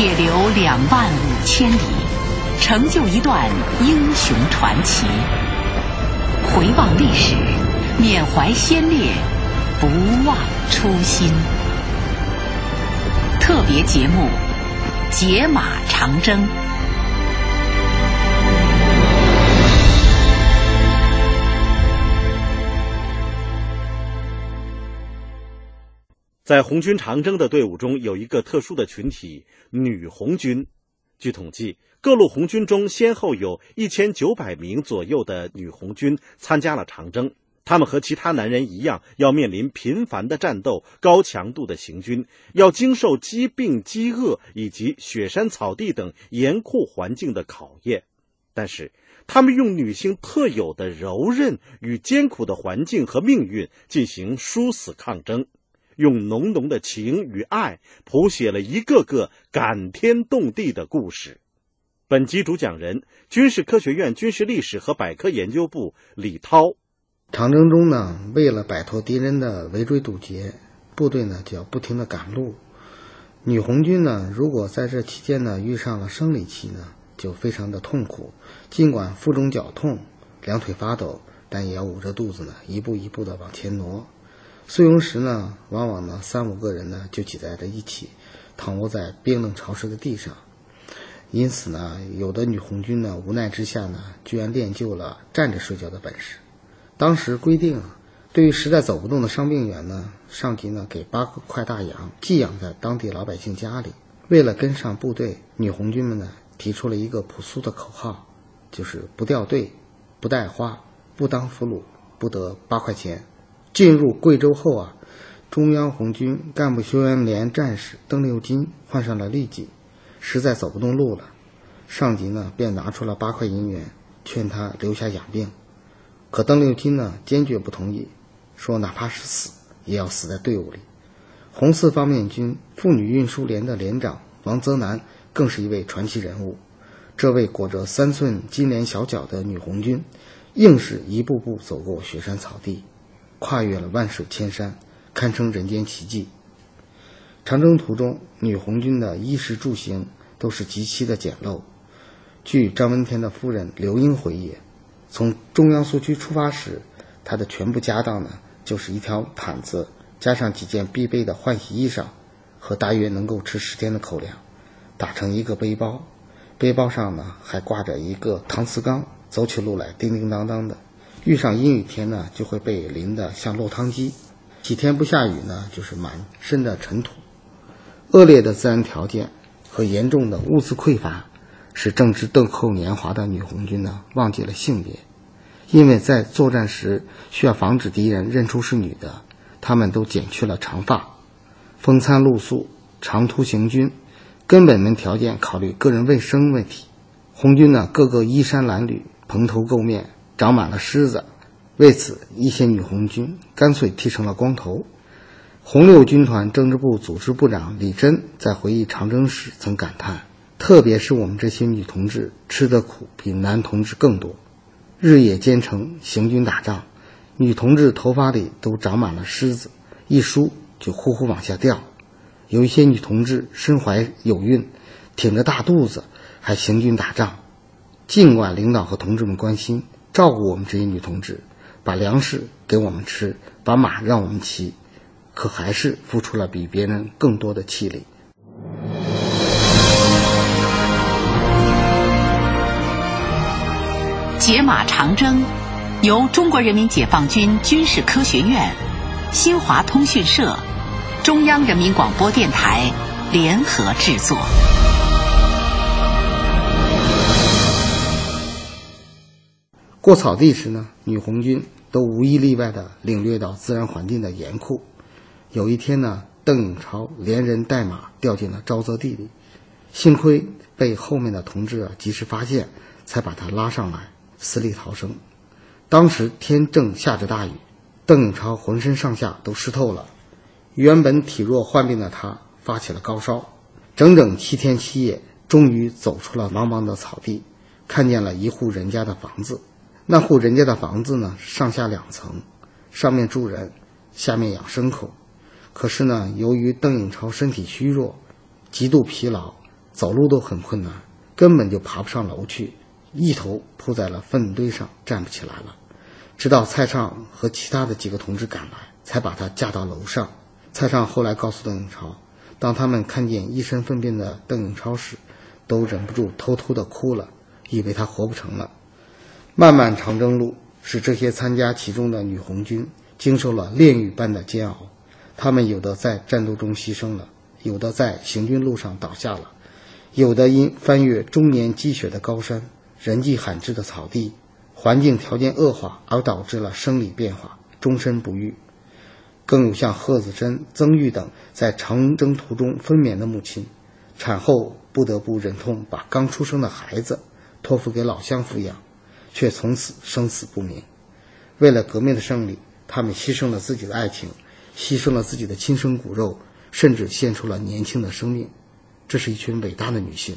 铁流两万五千里，成就一段英雄传奇。回望历史，缅怀先烈，不忘初心。特别节目《解码长征》。在红军长征的队伍中，有一个特殊的群体——女红军。据统计，各路红军中先后有一千九百名左右的女红军参加了长征。她们和其他男人一样，要面临频繁的战斗、高强度的行军，要经受疾病、饥饿以及雪山草地等严酷环境的考验。但是，她们用女性特有的柔韧与艰苦的环境和命运进行殊死抗争。用浓浓的情与爱谱写了一个个感天动地的故事。本集主讲人：军事科学院军事历史和百科研究部李涛。长征中呢，为了摆脱敌人的围追堵截，部队呢就要不停的赶路。女红军呢，如果在这期间呢遇上了生理期呢，就非常的痛苦。尽管腹中绞痛、两腿发抖，但也要捂着肚子呢，一步一步的往前挪。宿营时呢，往往呢三五个人呢就挤在了一起，躺卧在冰冷潮湿的地上。因此呢，有的女红军呢无奈之下呢，居然练就了站着睡觉的本事。当时规定，对于实在走不动的伤病员呢，上级呢给八块大洋寄养在当地老百姓家里。为了跟上部队，女红军们呢提出了一个朴素的口号，就是不掉队、不带花、不当俘虏，不得八块钱。进入贵州后啊，中央红军干部救援连战士邓六金患上了痢疾，实在走不动路了。上级呢便拿出了八块银元，劝他留下养病。可邓六金呢坚决不同意，说哪怕是死，也要死在队伍里。红四方面军妇女运输连的连长王泽南更是一位传奇人物。这位裹着三寸金莲小脚的女红军，硬是一步步走过雪山草地。跨越了万水千山，堪称人间奇迹。长征途中，女红军的衣食住行都是极其的简陋。据张闻天的夫人刘英回忆，从中央苏区出发时，她的全部家当呢，就是一条毯子，加上几件必备的换洗衣裳，和大约能够吃十天的口粮，打成一个背包。背包上呢，还挂着一个搪瓷缸，走起路来叮叮当当的。遇上阴雨天呢，就会被淋得像落汤鸡；几天不下雨呢，就是满身的尘土。恶劣的自然条件和严重的物资匮乏，使正值豆蔻年华的女红军呢忘记了性别。因为在作战时需要防止敌人认出是女的，她们都剪去了长发。风餐露宿、长途行军，根本没条件考虑个人卫生问题。红军呢，个个衣衫褴褛、蓬头垢面。长满了虱子，为此，一些女红军干脆剃成了光头。红六军团政治部组织部长李珍在回忆长征时曾感叹：“特别是我们这些女同志吃的苦比男同志更多，日夜兼程行军打仗，女同志头发里都长满了虱子，一梳就呼呼往下掉。有一些女同志身怀有孕，挺着大肚子还行军打仗，尽管领导和同志们关心。”照顾我们这些女同志，把粮食给我们吃，把马让我们骑，可还是付出了比别人更多的气力。解码长征，由中国人民解放军军事科学院、新华通讯社、中央人民广播电台联合制作。过草地时呢，女红军都无一例外地领略到自然环境的严酷。有一天呢，邓颖超连人带马掉进了沼泽地里，幸亏被后面的同志啊及时发现，才把他拉上来，死里逃生。当时天正下着大雨，邓颖超浑身上下都湿透了，原本体弱患病的他发起了高烧，整整七天七夜，终于走出了茫茫的草地，看见了一户人家的房子。那户人家的房子呢，上下两层，上面住人，下面养牲口。可是呢，由于邓颖超身体虚弱，极度疲劳，走路都很困难，根本就爬不上楼去，一头扑在了粪堆上，站不起来了。直到蔡畅和其他的几个同志赶来，才把他架到楼上。蔡畅后来告诉邓颖超，当他们看见一身粪便的邓颖超时，都忍不住偷偷的哭了，以为他活不成了。漫漫长征路，使这些参加其中的女红军经受了炼狱般的煎熬。他们有的在战斗中牺牲了，有的在行军路上倒下了，有的因翻越终年积雪的高山、人迹罕至的草地、环境条件恶化而导致了生理变化，终身不育。更有像贺子珍、曾玉等在长征途中分娩的母亲，产后不得不忍痛把刚出生的孩子托付给老乡抚养，却从此生死不明。为了革命的胜利，他们牺牲了自己的爱情，牺牲了自己的亲生骨肉，甚至献出了年轻的生命。这是一群伟大的女性。